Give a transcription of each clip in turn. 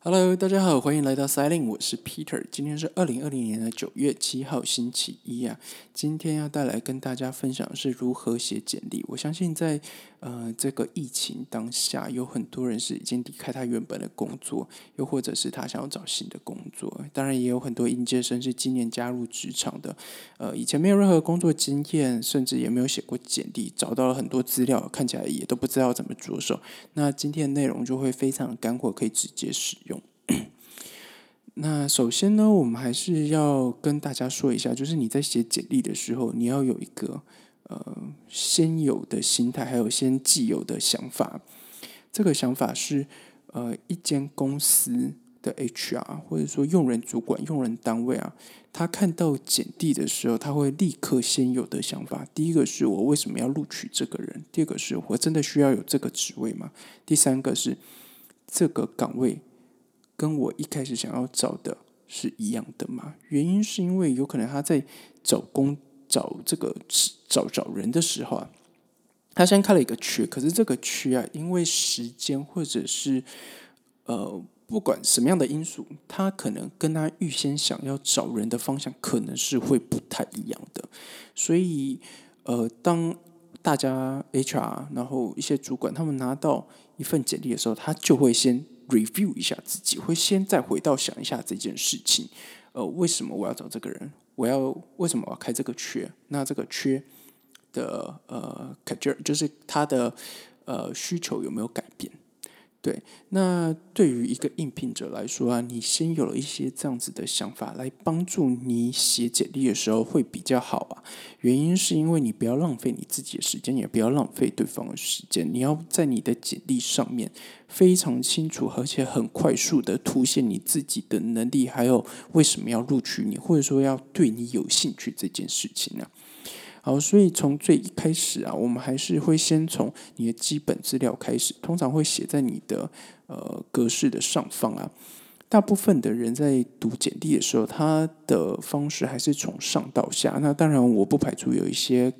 Hello，大家好，欢迎来到 Silent，我是 Peter。今天是二零二零年的九月七号，星期一啊。今天要带来跟大家分享的是如何写简历。我相信在呃这个疫情当下，有很多人是已经离开他原本的工作，又或者是他想要找新的工作。当然，也有很多应届生是今年加入职场的，呃，以前没有任何工作经验，甚至也没有写过简历，找到了很多资料，看起来也都不知道怎么着手。那今天的内容就会非常干货，可以直接使用。那首先呢，我们还是要跟大家说一下，就是你在写简历的时候，你要有一个呃先有的心态，还有先既有的想法。这个想法是，呃，一间公司的 HR 或者说用人主管、用人单位啊，他看到简历的时候，他会立刻先有的想法。第一个是我为什么要录取这个人？第二个是我真的需要有这个职位吗？第三个是这个岗位。跟我一开始想要找的是一样的嘛？原因是因为有可能他在找工找这个找找人的时候啊，他先开了一个缺，可是这个缺啊，因为时间或者是呃不管什么样的因素，他可能跟他预先想要找人的方向可能是会不太一样的。所以呃，当大家 HR 然后一些主管他们拿到一份简历的时候，他就会先。Review 一下自己，会先再回到想一下这件事情，呃，为什么我要找这个人？我要为什么我要开这个缺？那这个缺的呃，就是他的呃需求有没有改变？对，那对于一个应聘者来说啊，你先有了一些这样子的想法，来帮助你写简历的时候会比较好啊。原因是因为你不要浪费你自己的时间，也不要浪费对方的时间。你要在你的简历上面非常清楚，而且很快速的凸显你自己的能力，还有为什么要录取你，或者说要对你有兴趣这件事情呢？好，所以从最一开始啊，我们还是会先从你的基本资料开始，通常会写在你的呃格式的上方啊。大部分的人在读简历的时候，他的方式还是从上到下。那当然，我不排除有一些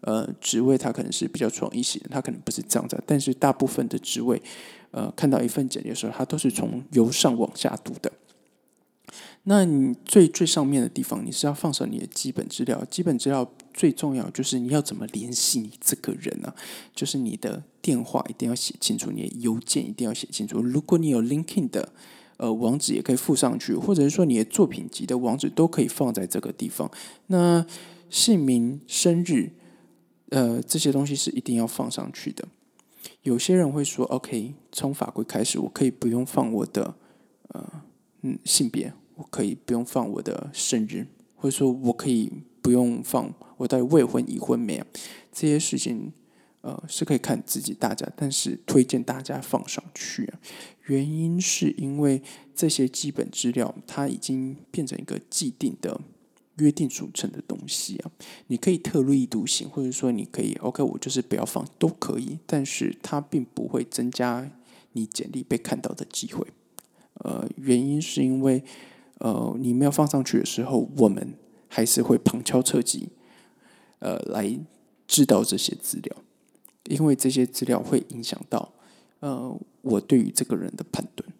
呃职位，他可能是比较创意型的，他可能不是这样子。但是大部分的职位，呃，看到一份简历的时候，他都是从由上往下读的。那你最最上面的地方，你是要放上你的基本资料。基本资料最重要就是你要怎么联系你这个人呢？就是你的电话一定要写清楚，你的邮件一定要写清楚。如果你有 LinkedIn 的呃网址，也可以附上去，或者是说你的作品集的网址都可以放在这个地方。那姓名、生日，呃，这些东西是一定要放上去的。有些人会说：“OK，从法规开始，我可以不用放我的呃嗯性别。”我可以不用放我的生日，或者说我可以不用放我到底未婚已婚没有，这些事情呃是可以看自己大家，但是推荐大家放上去啊。原因是因为这些基本资料它已经变成一个既定的约定俗成的东西啊。你可以特立独行，或者说你可以 OK，我就是不要放都可以，但是它并不会增加你简历被看到的机会。呃，原因是因为。呃，你没有放上去的时候，我们还是会旁敲侧击，呃，来知道这些资料，因为这些资料会影响到呃我对于这个人的判断，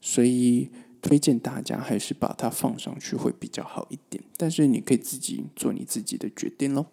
所以推荐大家还是把它放上去会比较好一点。但是你可以自己做你自己的决定喽。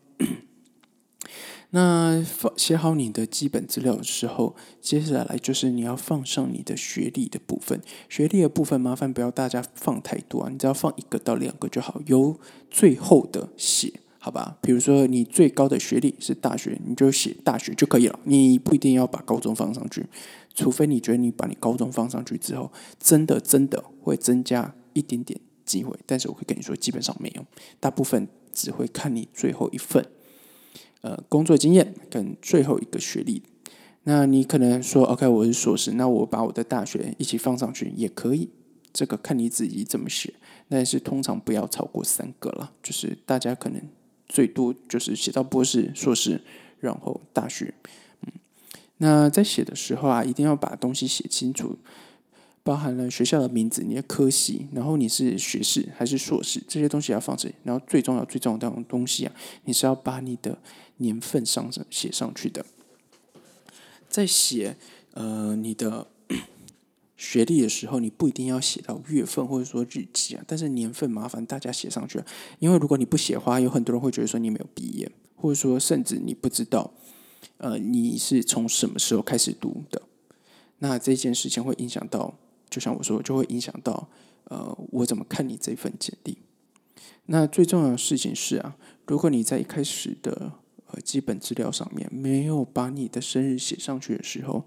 那放写好你的基本资料的时候，接下来就是你要放上你的学历的部分。学历的部分麻烦不要大家放太多啊，你只要放一个到两个就好，由最后的写，好吧？比如说你最高的学历是大学，你就写大学就可以了，你不一定要把高中放上去，除非你觉得你把你高中放上去之后，真的真的会增加一点点机会，但是我会跟你说，基本上没有，大部分只会看你最后一份。呃，工作经验跟最后一个学历，那你可能说，OK，我是硕士，那我把我的大学一起放上去也可以，这个看你自己怎么写，但是通常不要超过三个了，就是大家可能最多就是写到博士、硕士，然后大学，嗯，那在写的时候啊，一定要把东西写清楚。包含了学校的名字、你的科系，然后你是学士还是硕士，这些东西要放这里。然后最重要、最重要的东西啊，你是要把你的年份上写上去的。在写呃你的学历的时候，你不一定要写到月份或者说日期啊，但是年份麻烦大家写上去，因为如果你不写的话，有很多人会觉得说你没有毕业，或者说甚至你不知道，呃，你是从什么时候开始读的，那这件事情会影响到，就像我说，就会影响到，呃，我怎么看你这份简历。那最重要的事情是啊，如果你在一开始的呃基本资料上面没有把你的生日写上去的时候，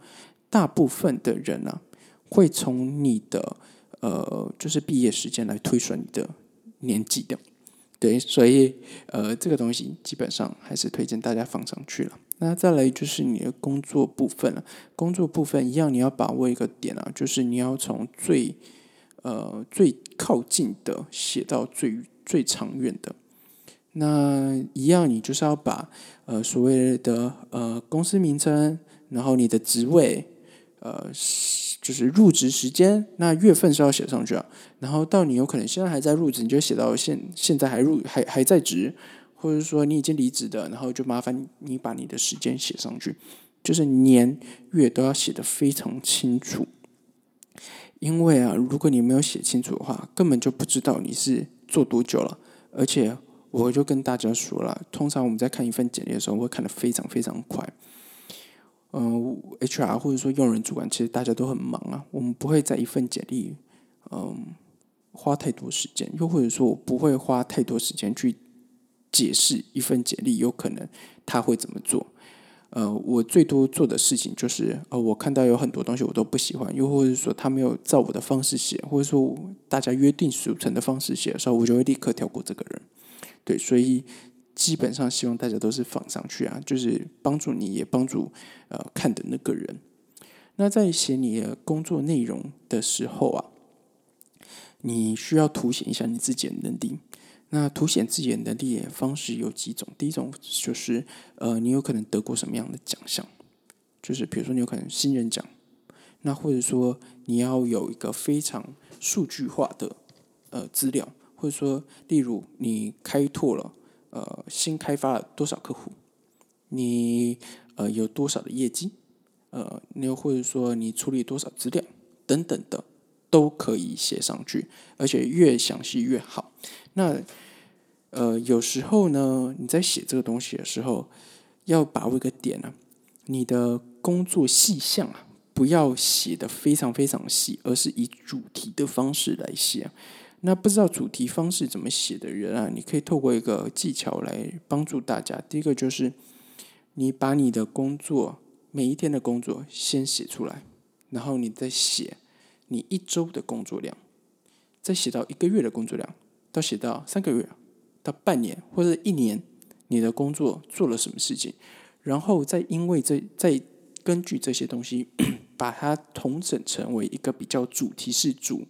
大部分的人啊。会从你的呃，就是毕业时间来推算你的年纪的，对，所以呃，这个东西基本上还是推荐大家放上去了。那再来就是你的工作部分了，工作部分一样，你要把握一个点啊，就是你要从最呃最靠近的写到最最长远的。那一样，你就是要把呃所谓的呃公司名称，然后你的职位，呃。就是入职时间，那月份是要写上去啊。然后到你有可能现在还在入职，你就写到现现在还入还还在职，或者说你已经离职的，然后就麻烦你把你的时间写上去，就是年月都要写的非常清楚。因为啊，如果你没有写清楚的话，根本就不知道你是做多久了。而且我就跟大家说了，通常我们在看一份简历的时候，会看得非常非常快。嗯，HR 或者说用人主管，其实大家都很忙啊。我们不会在一份简历，嗯，花太多时间，又或者说我不会花太多时间去解释一份简历，有可能他会怎么做。呃，我最多做的事情就是，呃，我看到有很多东西我都不喜欢，又或者说他没有照我的方式写，或者说大家约定俗成的方式写的时候，我就会立刻跳过这个人。对，所以。基本上希望大家都是放上去啊，就是帮助你也帮助呃看的那个人。那在写你的工作内容的时候啊，你需要凸显一下你自己的能力。那凸显自己的能力的方式有几种，第一种就是呃，你有可能得过什么样的奖项，就是比如说你有可能新人奖，那或者说你要有一个非常数据化的呃资料，或者说例如你开拓了。呃，新开发了多少客户？你呃有多少的业绩？呃，你又或者说你处理多少资料等等的，都可以写上去，而且越详细越好。那呃，有时候呢，你在写这个东西的时候，要把握一个点呢，你的工作细项啊，不要写的非常非常细，而是以主题的方式来写。那不知道主题方式怎么写的人啊，你可以透过一个技巧来帮助大家。第一个就是，你把你的工作每一天的工作先写出来，然后你再写你一周的工作量，再写到一个月的工作量，要写到三个月，到半年或者一年，你的工作做了什么事情，然后再因为这再根据这些东西，把它统整成为一个比较主题式主，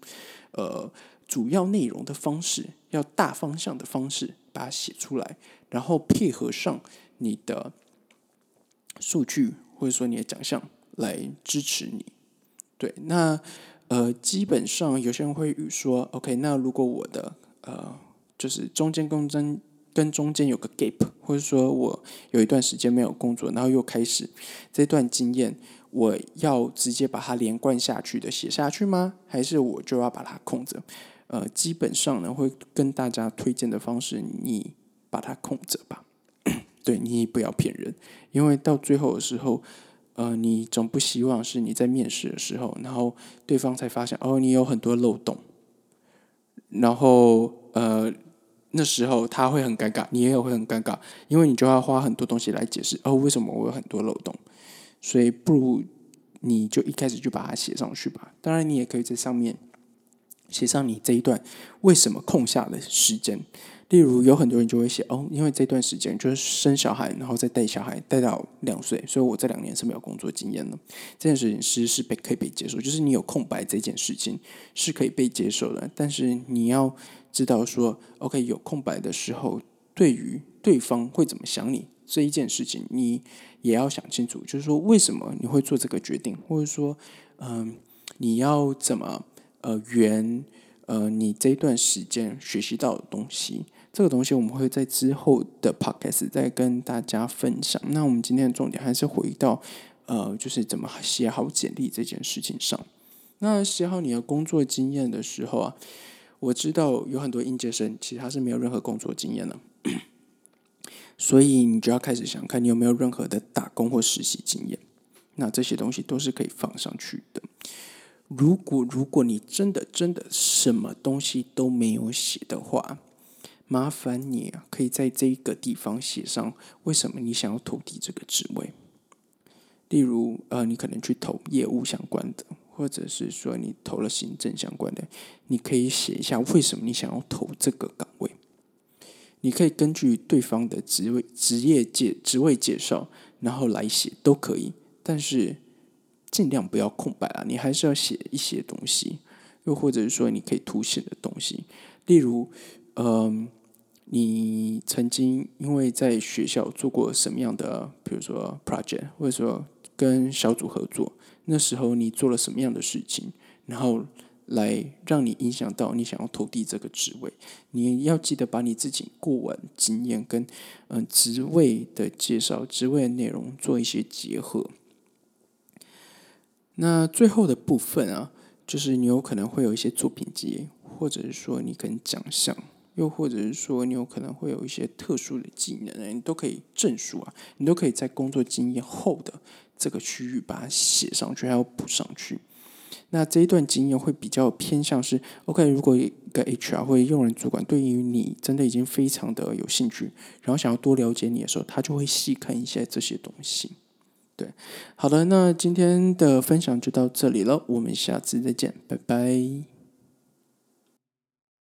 呃。主要内容的方式，要大方向的方式把它写出来，然后配合上你的数据或者说你的奖项来支持你。对，那呃，基本上有些人会说，OK，那如果我的呃，就是中间工争跟中间有个 gap，或者说我有一段时间没有工作，然后又开始这段经验。我要直接把它连贯下去的写下去吗？还是我就要把它空着？呃，基本上呢，会跟大家推荐的方式，你把它空着吧。对你不要骗人，因为到最后的时候，呃，你总不希望是你在面试的时候，然后对方才发现哦，你有很多漏洞，然后呃，那时候他会很尴尬，你也有会很尴尬，因为你就要花很多东西来解释哦，为什么我有很多漏洞。所以不如你就一开始就把它写上去吧。当然，你也可以在上面。写上你这一段为什么空下的时间，例如有很多人就会写哦，因为这段时间就是生小孩，然后再带小孩带到两岁，所以我这两年是没有工作经验的。这件事情其实是被可以被接受，就是你有空白这件事情是可以被接受的。但是你要知道说，OK，有空白的时候，对于对方会怎么想你这一件事情，你也要想清楚，就是说为什么你会做这个决定，或者说，嗯，你要怎么？呃，圆呃，你这段时间学习到的东西，这个东西我们会在之后的 podcast 再跟大家分享。那我们今天的重点还是回到呃，就是怎么写好简历这件事情上。那写好你的工作经验的时候啊，我知道有很多应届生其实他是没有任何工作经验的，所以你就要开始想看你有没有任何的打工或实习经验。那这些东西都是可以放上去的。如果如果你真的真的什么东西都没有写的话，麻烦你啊，可以在这一个地方写上为什么你想要投递这个职位。例如，呃，你可能去投业务相关的，或者是说你投了行政相关的，你可以写一下为什么你想要投这个岗位。你可以根据对方的职位、职业介、职位介绍，然后来写都可以，但是尽量不要空白啊，你还是要写一些东西，又或者是说你可以凸显的东西，例如，嗯。你曾经因为在学校做过什么样的，比如说 project，或者说跟小组合作，那时候你做了什么样的事情，然后来让你影响到你想要投递这个职位？你要记得把你自己过往经验跟嗯职位的介绍、职位的内容做一些结合。那最后的部分啊，就是你有可能会有一些作品集，或者是说你可能奖项。又或者是说，你有可能会有一些特殊的技能，你都可以证书啊，你都可以在工作经验后的这个区域把它写上去，还要补上去。那这一段经验会比较偏向是 OK。如果一个 HR 或者用人主管对于你真的已经非常的有兴趣，然后想要多了解你的时候，他就会细看一下这些东西。对，好的，那今天的分享就到这里了，我们下次再见，拜拜。